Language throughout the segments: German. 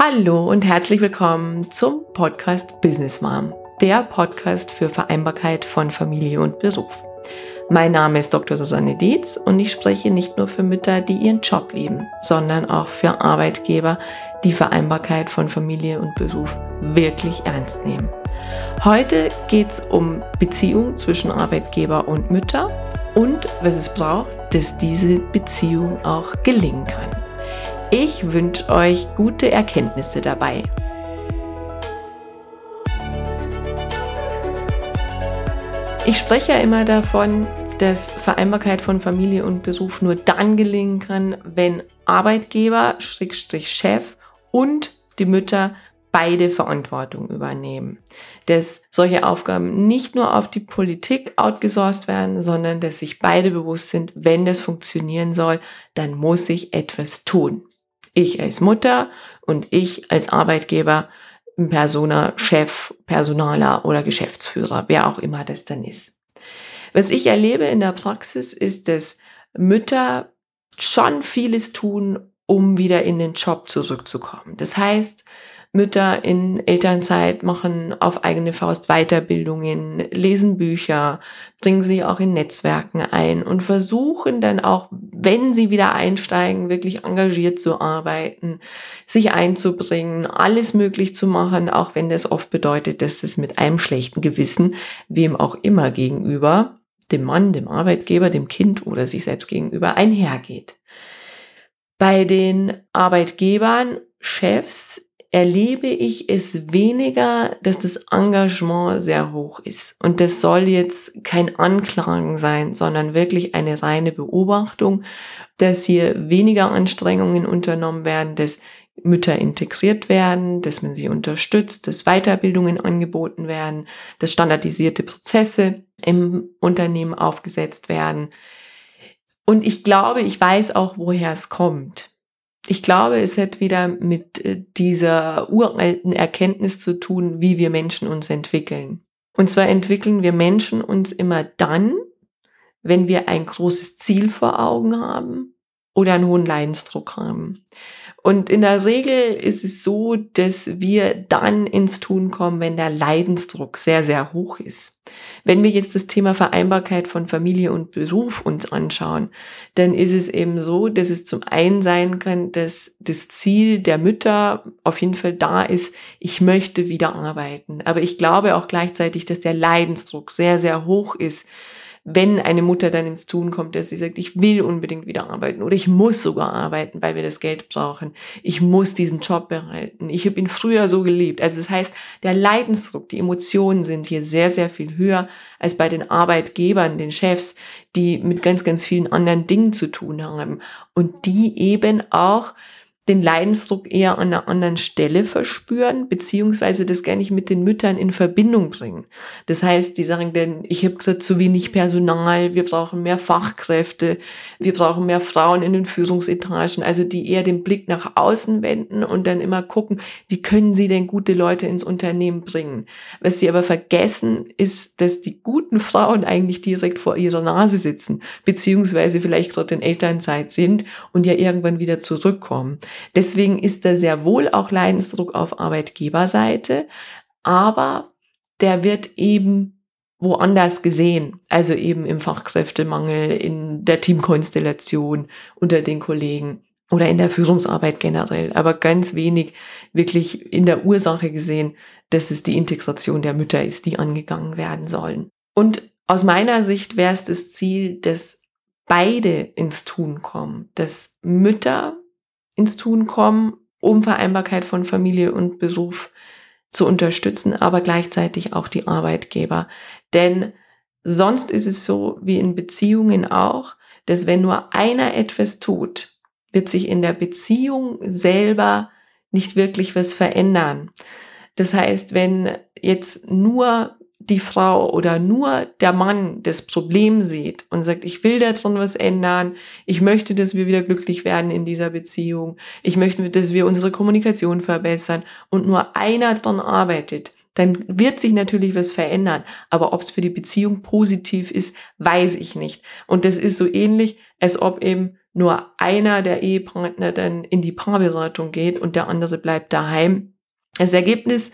Hallo und herzlich willkommen zum Podcast Business Mom, der Podcast für Vereinbarkeit von Familie und Beruf. Mein Name ist Dr. Susanne Dietz und ich spreche nicht nur für Mütter, die ihren Job lieben, sondern auch für Arbeitgeber, die Vereinbarkeit von Familie und Beruf wirklich ernst nehmen. Heute geht es um Beziehung zwischen Arbeitgeber und Mütter und was es braucht, dass diese Beziehung auch gelingen kann. Ich wünsche euch gute Erkenntnisse dabei. Ich spreche ja immer davon, dass Vereinbarkeit von Familie und Beruf nur dann gelingen kann, wenn Arbeitgeber, Schrägstrich Chef und die Mütter beide Verantwortung übernehmen. Dass solche Aufgaben nicht nur auf die Politik outgesourced werden, sondern dass sich beide bewusst sind, wenn das funktionieren soll, dann muss ich etwas tun. Ich als Mutter und ich als Arbeitgeber, Persona, Chef, Personaler oder Geschäftsführer, wer auch immer das dann ist. Was ich erlebe in der Praxis ist, dass Mütter schon vieles tun, um wieder in den Job zurückzukommen. Das heißt, Mütter in Elternzeit machen auf eigene Faust Weiterbildungen, lesen Bücher, bringen sie auch in Netzwerken ein und versuchen dann auch, wenn sie wieder einsteigen, wirklich engagiert zu arbeiten, sich einzubringen, alles möglich zu machen, auch wenn das oft bedeutet, dass es mit einem schlechten Gewissen, wem auch immer gegenüber, dem Mann, dem Arbeitgeber, dem Kind oder sich selbst gegenüber einhergeht. Bei den Arbeitgebern, Chefs erlebe ich es weniger, dass das Engagement sehr hoch ist. Und das soll jetzt kein Anklagen sein, sondern wirklich eine reine Beobachtung, dass hier weniger Anstrengungen unternommen werden, dass Mütter integriert werden, dass man sie unterstützt, dass Weiterbildungen angeboten werden, dass standardisierte Prozesse im Unternehmen aufgesetzt werden. Und ich glaube, ich weiß auch, woher es kommt. Ich glaube, es hat wieder mit äh, dieser uralten Erkenntnis zu tun, wie wir Menschen uns entwickeln. Und zwar entwickeln wir Menschen uns immer dann, wenn wir ein großes Ziel vor Augen haben oder einen hohen Leidensdruck haben. Und in der Regel ist es so, dass wir dann ins Tun kommen, wenn der Leidensdruck sehr, sehr hoch ist. Wenn wir jetzt das Thema Vereinbarkeit von Familie und Beruf uns anschauen, dann ist es eben so, dass es zum einen sein kann, dass das Ziel der Mütter auf jeden Fall da ist, ich möchte wieder arbeiten. Aber ich glaube auch gleichzeitig, dass der Leidensdruck sehr, sehr hoch ist wenn eine Mutter dann ins Tun kommt, dass sie sagt, ich will unbedingt wieder arbeiten oder ich muss sogar arbeiten, weil wir das Geld brauchen. Ich muss diesen Job behalten. Ich habe ihn früher so geliebt. Also das heißt, der Leidensdruck, die Emotionen sind hier sehr, sehr viel höher als bei den Arbeitgebern, den Chefs, die mit ganz, ganz vielen anderen Dingen zu tun haben und die eben auch den Leidensdruck eher an einer anderen Stelle verspüren, beziehungsweise das gar nicht mit den Müttern in Verbindung bringen. Das heißt, die sagen denn, ich habe gerade zu wenig Personal, wir brauchen mehr Fachkräfte, wir brauchen mehr Frauen in den Führungsetagen, also die eher den Blick nach außen wenden und dann immer gucken, wie können sie denn gute Leute ins Unternehmen bringen. Was sie aber vergessen, ist, dass die guten Frauen eigentlich direkt vor ihrer Nase sitzen, beziehungsweise vielleicht gerade in Elternzeit sind und ja irgendwann wieder zurückkommen. Deswegen ist da sehr wohl auch Leidensdruck auf Arbeitgeberseite, aber der wird eben woanders gesehen, also eben im Fachkräftemangel, in der Teamkonstellation unter den Kollegen oder in der Führungsarbeit generell, aber ganz wenig wirklich in der Ursache gesehen, dass es die Integration der Mütter ist, die angegangen werden sollen. Und aus meiner Sicht wäre es das Ziel, dass beide ins Tun kommen, dass Mütter ins Tun kommen, um Vereinbarkeit von Familie und Beruf zu unterstützen, aber gleichzeitig auch die Arbeitgeber. Denn sonst ist es so wie in Beziehungen auch, dass wenn nur einer etwas tut, wird sich in der Beziehung selber nicht wirklich was verändern. Das heißt, wenn jetzt nur die Frau oder nur der Mann das Problem sieht und sagt, ich will daran was ändern, ich möchte, dass wir wieder glücklich werden in dieser Beziehung, ich möchte, dass wir unsere Kommunikation verbessern und nur einer daran arbeitet, dann wird sich natürlich was verändern. Aber ob es für die Beziehung positiv ist, weiß ich nicht. Und das ist so ähnlich, als ob eben nur einer der Ehepartner dann in die Paarberatung geht und der andere bleibt daheim. Das Ergebnis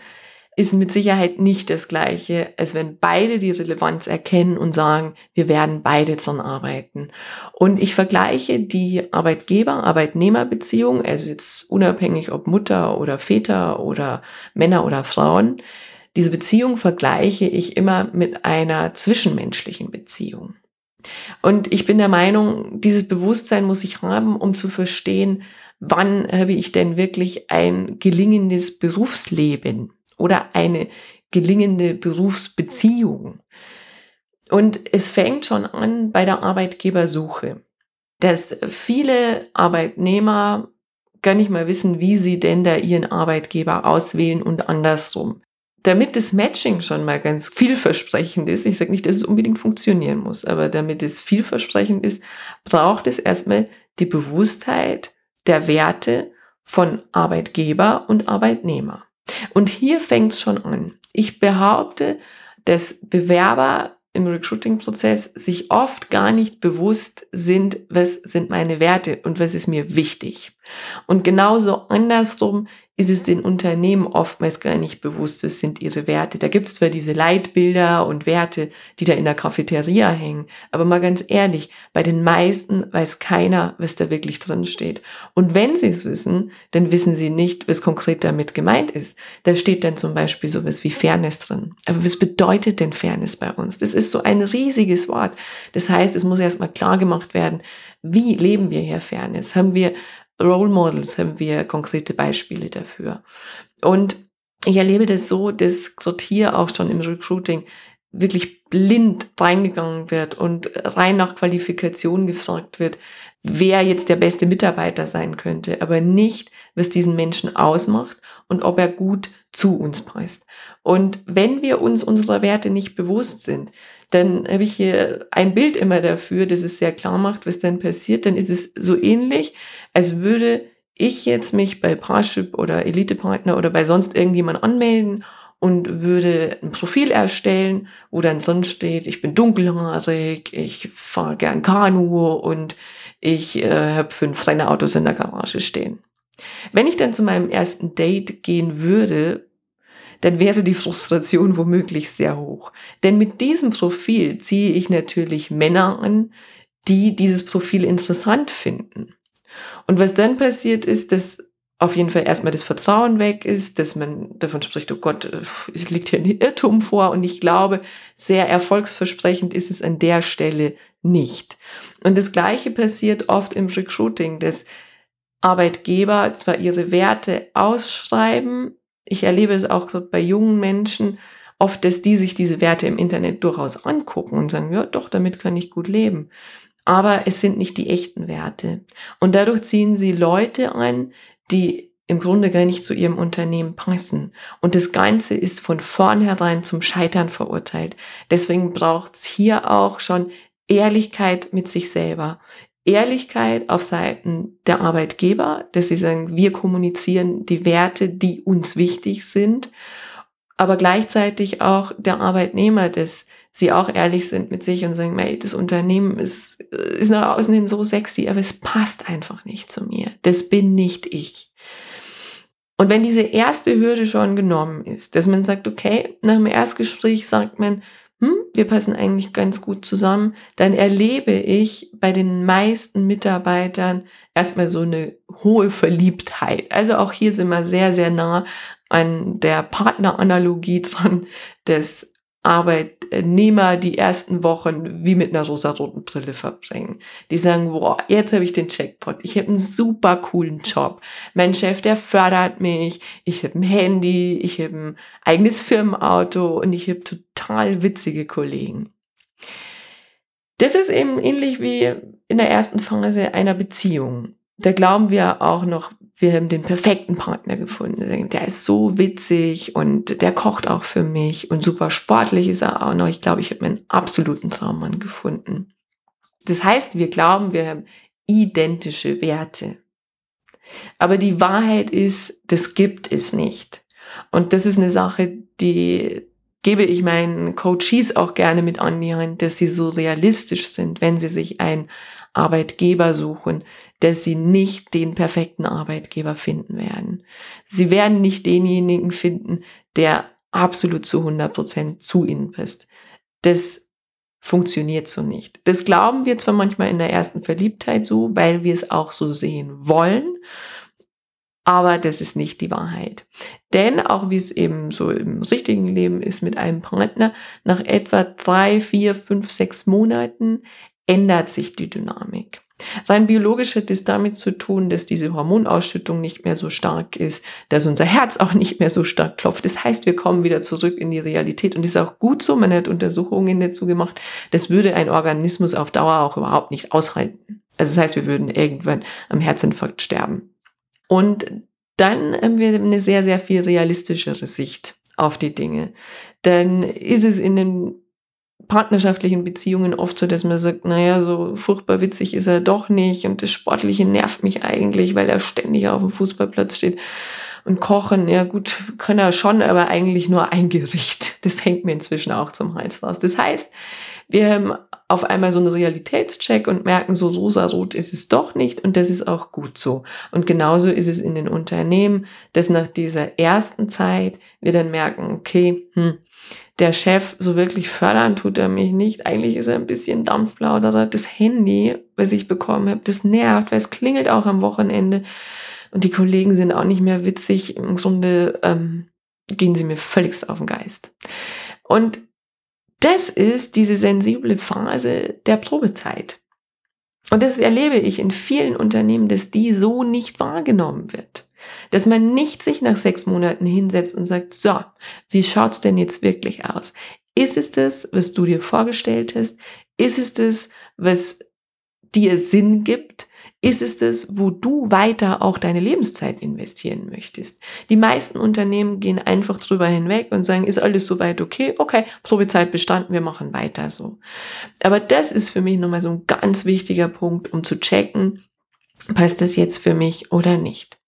ist mit Sicherheit nicht das gleiche, als wenn beide die Relevanz erkennen und sagen, wir werden beide zum Arbeiten. Und ich vergleiche die Arbeitgeber-Arbeitnehmer-Beziehung, also jetzt unabhängig ob Mutter oder Väter oder Männer oder Frauen, diese Beziehung vergleiche ich immer mit einer zwischenmenschlichen Beziehung. Und ich bin der Meinung, dieses Bewusstsein muss ich haben, um zu verstehen, wann habe ich denn wirklich ein gelingendes Berufsleben oder eine gelingende Berufsbeziehung. Und es fängt schon an bei der Arbeitgebersuche, dass viele Arbeitnehmer gar nicht mal wissen, wie sie denn da ihren Arbeitgeber auswählen und andersrum. Damit das Matching schon mal ganz vielversprechend ist, ich sage nicht, dass es unbedingt funktionieren muss, aber damit es vielversprechend ist, braucht es erstmal die Bewusstheit der Werte von Arbeitgeber und Arbeitnehmer. Und hier fängt es schon an. Ich behaupte, dass Bewerber im Recruiting-Prozess sich oft gar nicht bewusst sind, was sind meine Werte und was ist mir wichtig. Und genauso andersrum ist es den Unternehmen oftmals gar nicht bewusst, das sind ihre Werte. Da gibt's zwar diese Leitbilder und Werte, die da in der Cafeteria hängen, aber mal ganz ehrlich, bei den meisten weiß keiner, was da wirklich drin steht. Und wenn sie es wissen, dann wissen sie nicht, was konkret damit gemeint ist. Da steht dann zum Beispiel sowas wie Fairness drin. Aber was bedeutet denn Fairness bei uns? Das ist so ein riesiges Wort. Das heißt, es muss erstmal klar gemacht werden, wie leben wir hier Fairness? Haben wir Role Models haben wir konkrete Beispiele dafür. Und ich erlebe das so, dass gerade hier auch schon im Recruiting wirklich blind reingegangen wird und rein nach Qualifikation gefragt wird, wer jetzt der beste Mitarbeiter sein könnte, aber nicht, was diesen Menschen ausmacht und ob er gut zu uns passt. Und wenn wir uns unserer Werte nicht bewusst sind, dann habe ich hier ein Bild immer dafür, das es sehr klar macht, was dann passiert. Dann ist es so ähnlich, als würde ich jetzt mich bei Parship oder Elite-Partner oder bei sonst irgendjemand anmelden und würde ein Profil erstellen, wo dann sonst steht, ich bin dunkelhaarig, ich fahre gern Kanu und ich äh, habe fünf Rennautos in der Garage stehen. Wenn ich dann zu meinem ersten Date gehen würde, dann wäre die Frustration womöglich sehr hoch. Denn mit diesem Profil ziehe ich natürlich Männer an, die dieses Profil interessant finden. Und was dann passiert ist, dass auf jeden Fall erstmal das Vertrauen weg ist, dass man davon spricht, oh Gott, es liegt hier ein Irrtum vor. Und ich glaube, sehr erfolgsversprechend ist es an der Stelle nicht. Und das Gleiche passiert oft im Recruiting, dass Arbeitgeber zwar ihre Werte ausschreiben, ich erlebe es auch so bei jungen Menschen oft, dass die sich diese Werte im Internet durchaus angucken und sagen, ja, doch, damit kann ich gut leben. Aber es sind nicht die echten Werte. Und dadurch ziehen sie Leute ein, die im Grunde gar nicht zu ihrem Unternehmen passen. Und das Ganze ist von vornherein zum Scheitern verurteilt. Deswegen braucht es hier auch schon Ehrlichkeit mit sich selber. Ehrlichkeit auf Seiten der Arbeitgeber, dass sie sagen, wir kommunizieren die Werte, die uns wichtig sind, aber gleichzeitig auch der Arbeitnehmer, dass sie auch ehrlich sind mit sich und sagen, das Unternehmen ist, ist nach außen hin so sexy, aber es passt einfach nicht zu mir. Das bin nicht ich. Und wenn diese erste Hürde schon genommen ist, dass man sagt, okay, nach dem Erstgespräch sagt man, hm, wir passen eigentlich ganz gut zusammen, dann erlebe ich bei den meisten Mitarbeitern erstmal so eine hohe Verliebtheit. Also auch hier sind wir sehr, sehr nah an der Partneranalogie dran, des Arbeitnehmer die ersten Wochen wie mit einer rosaroten Brille verbringen. Die sagen, boah, jetzt habe ich den Checkpot. Ich habe einen super coolen Job. Mein Chef, der fördert mich. Ich habe ein Handy, ich habe ein eigenes Firmenauto und ich habe total witzige Kollegen. Das ist eben ähnlich wie in der ersten Phase einer Beziehung. Da glauben wir auch noch, wir haben den perfekten Partner gefunden. Der ist so witzig und der kocht auch für mich und super sportlich ist er auch noch. Ich glaube, ich habe meinen absoluten Traummann gefunden. Das heißt, wir glauben, wir haben identische Werte. Aber die Wahrheit ist, das gibt es nicht. Und das ist eine Sache, die gebe ich meinen Coaches auch gerne mit an die Hand, dass sie so realistisch sind, wenn sie sich einen Arbeitgeber suchen, dass sie nicht den perfekten Arbeitgeber finden werden. Sie werden nicht denjenigen finden, der absolut zu 100 Prozent zu ihnen passt. Das funktioniert so nicht. Das glauben wir zwar manchmal in der ersten Verliebtheit so, weil wir es auch so sehen wollen, aber das ist nicht die Wahrheit. Denn auch wie es eben so im richtigen Leben ist mit einem Partner, nach etwa drei, vier, fünf, sechs Monaten ändert sich die Dynamik. Rein biologisch hat es damit zu tun, dass diese Hormonausschüttung nicht mehr so stark ist, dass unser Herz auch nicht mehr so stark klopft. Das heißt, wir kommen wieder zurück in die Realität. Und das ist auch gut so. Man hat Untersuchungen dazu gemacht. Das würde ein Organismus auf Dauer auch überhaupt nicht aushalten. Also das heißt, wir würden irgendwann am Herzinfarkt sterben. Und dann haben wir eine sehr, sehr viel realistischere Sicht auf die Dinge. Dann ist es in den partnerschaftlichen Beziehungen oft so, dass man sagt, naja, so furchtbar witzig ist er doch nicht und das Sportliche nervt mich eigentlich, weil er ständig auf dem Fußballplatz steht. Und kochen, ja gut, kann er schon, aber eigentlich nur ein Gericht. Das hängt mir inzwischen auch zum Hals raus. Das heißt, wir haben auf einmal so einen Realitätscheck und merken, so rosa-rot ist es doch nicht und das ist auch gut so. Und genauso ist es in den Unternehmen, dass nach dieser ersten Zeit wir dann merken, okay, hm, der Chef so wirklich fördern tut er mich nicht. Eigentlich ist er ein bisschen Dampfplauderer. Das Handy, was ich bekommen habe, das nervt, weil es klingelt auch am Wochenende. Und die Kollegen sind auch nicht mehr witzig. Im Grunde ähm, gehen sie mir völlig auf den Geist. Und das ist diese sensible Phase der Probezeit. Und das erlebe ich in vielen Unternehmen, dass die so nicht wahrgenommen wird. Dass man nicht sich nach sechs Monaten hinsetzt und sagt, so, wie schaut's denn jetzt wirklich aus? Ist es das, was du dir vorgestellt hast? Ist es das, was dir Sinn gibt? Ist es das, wo du weiter auch deine Lebenszeit investieren möchtest? Die meisten Unternehmen gehen einfach drüber hinweg und sagen, ist alles soweit okay? Okay, Probezeit bestanden, wir machen weiter so. Aber das ist für mich nochmal so ein ganz wichtiger Punkt, um zu checken, passt das jetzt für mich oder nicht.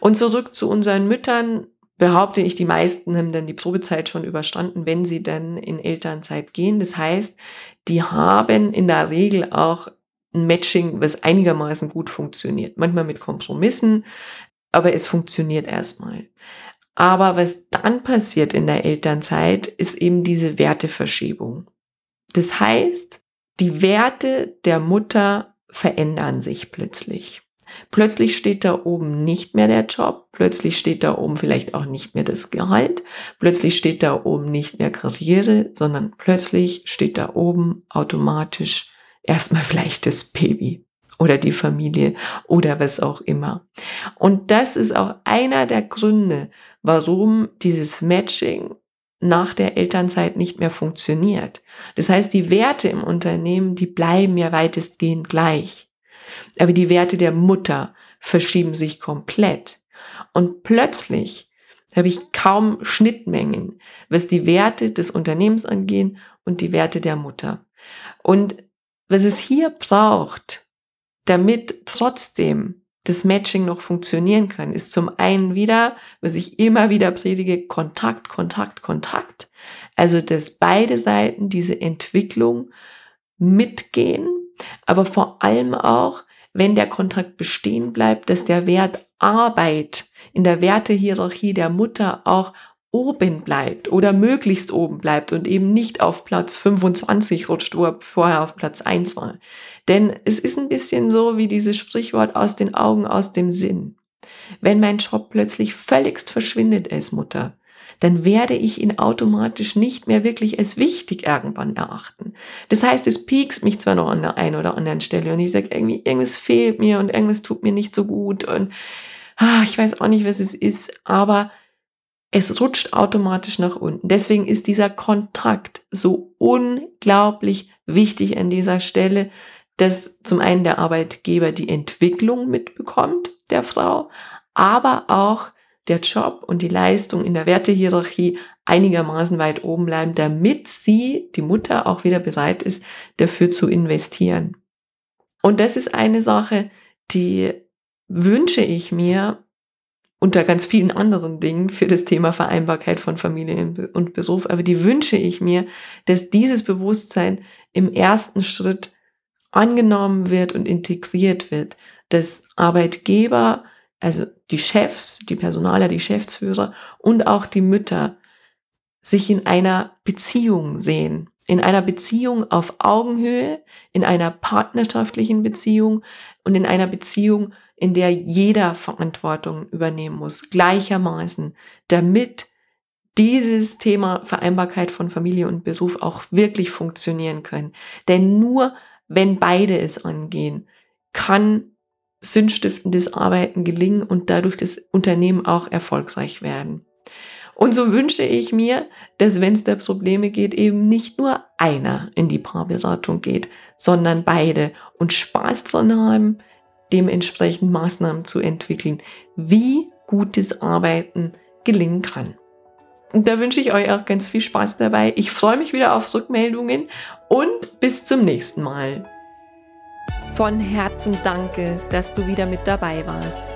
Und zurück zu unseren Müttern, behaupte ich, die meisten haben dann die Probezeit schon überstanden, wenn sie dann in Elternzeit gehen. Das heißt, die haben in der Regel auch ein Matching, was einigermaßen gut funktioniert. Manchmal mit Kompromissen, aber es funktioniert erstmal. Aber was dann passiert in der Elternzeit, ist eben diese Werteverschiebung. Das heißt, die Werte der Mutter verändern sich plötzlich. Plötzlich steht da oben nicht mehr der Job, plötzlich steht da oben vielleicht auch nicht mehr das Gehalt, plötzlich steht da oben nicht mehr Karriere, sondern plötzlich steht da oben automatisch erstmal vielleicht das Baby oder die Familie oder was auch immer. Und das ist auch einer der Gründe, warum dieses Matching nach der Elternzeit nicht mehr funktioniert. Das heißt, die Werte im Unternehmen, die bleiben ja weitestgehend gleich. Aber die Werte der Mutter verschieben sich komplett. Und plötzlich habe ich kaum Schnittmengen, was die Werte des Unternehmens angehen und die Werte der Mutter. Und was es hier braucht, damit trotzdem das Matching noch funktionieren kann, ist zum einen wieder, was ich immer wieder predige, Kontakt, Kontakt, Kontakt. Also, dass beide Seiten diese Entwicklung mitgehen, aber vor allem auch, wenn der Kontakt bestehen bleibt, dass der Wert Arbeit in der Wertehierarchie der Mutter auch oben bleibt oder möglichst oben bleibt und eben nicht auf Platz 25 rutscht, wo er vorher auf Platz 1 war. Denn es ist ein bisschen so wie dieses Sprichwort aus den Augen, aus dem Sinn. Wenn mein Job plötzlich völligst verschwindet als Mutter, dann werde ich ihn automatisch nicht mehr wirklich als wichtig irgendwann erachten. Das heißt, es piekst mich zwar noch an der einen oder anderen Stelle und ich sage irgendwie, irgendwas fehlt mir und irgendwas tut mir nicht so gut und ah, ich weiß auch nicht, was es ist, aber es rutscht automatisch nach unten. Deswegen ist dieser Kontakt so unglaublich wichtig an dieser Stelle, dass zum einen der Arbeitgeber die Entwicklung mitbekommt der Frau, aber auch der Job und die Leistung in der Wertehierarchie einigermaßen weit oben bleiben, damit sie, die Mutter, auch wieder bereit ist, dafür zu investieren. Und das ist eine Sache, die wünsche ich mir unter ganz vielen anderen Dingen für das Thema Vereinbarkeit von Familie und Beruf. Aber die wünsche ich mir, dass dieses Bewusstsein im ersten Schritt angenommen wird und integriert wird, dass Arbeitgeber, also die Chefs, die Personaler, die Geschäftsführer und auch die Mütter sich in einer Beziehung sehen. In einer Beziehung auf Augenhöhe, in einer partnerschaftlichen Beziehung und in einer Beziehung, in der jeder Verantwortung übernehmen muss, gleichermaßen, damit dieses Thema Vereinbarkeit von Familie und Beruf auch wirklich funktionieren kann. Denn nur wenn beide es angehen, kann sinnstiftendes Arbeiten gelingen und dadurch das Unternehmen auch erfolgreich werden. Und so wünsche ich mir, dass wenn es da Probleme geht, eben nicht nur einer in die Paarberatung geht, sondern beide und Spaß dran haben, dementsprechend Maßnahmen zu entwickeln, wie gutes Arbeiten gelingen kann. Und da wünsche ich euch auch ganz viel Spaß dabei. Ich freue mich wieder auf Rückmeldungen und bis zum nächsten Mal. Von Herzen danke, dass du wieder mit dabei warst.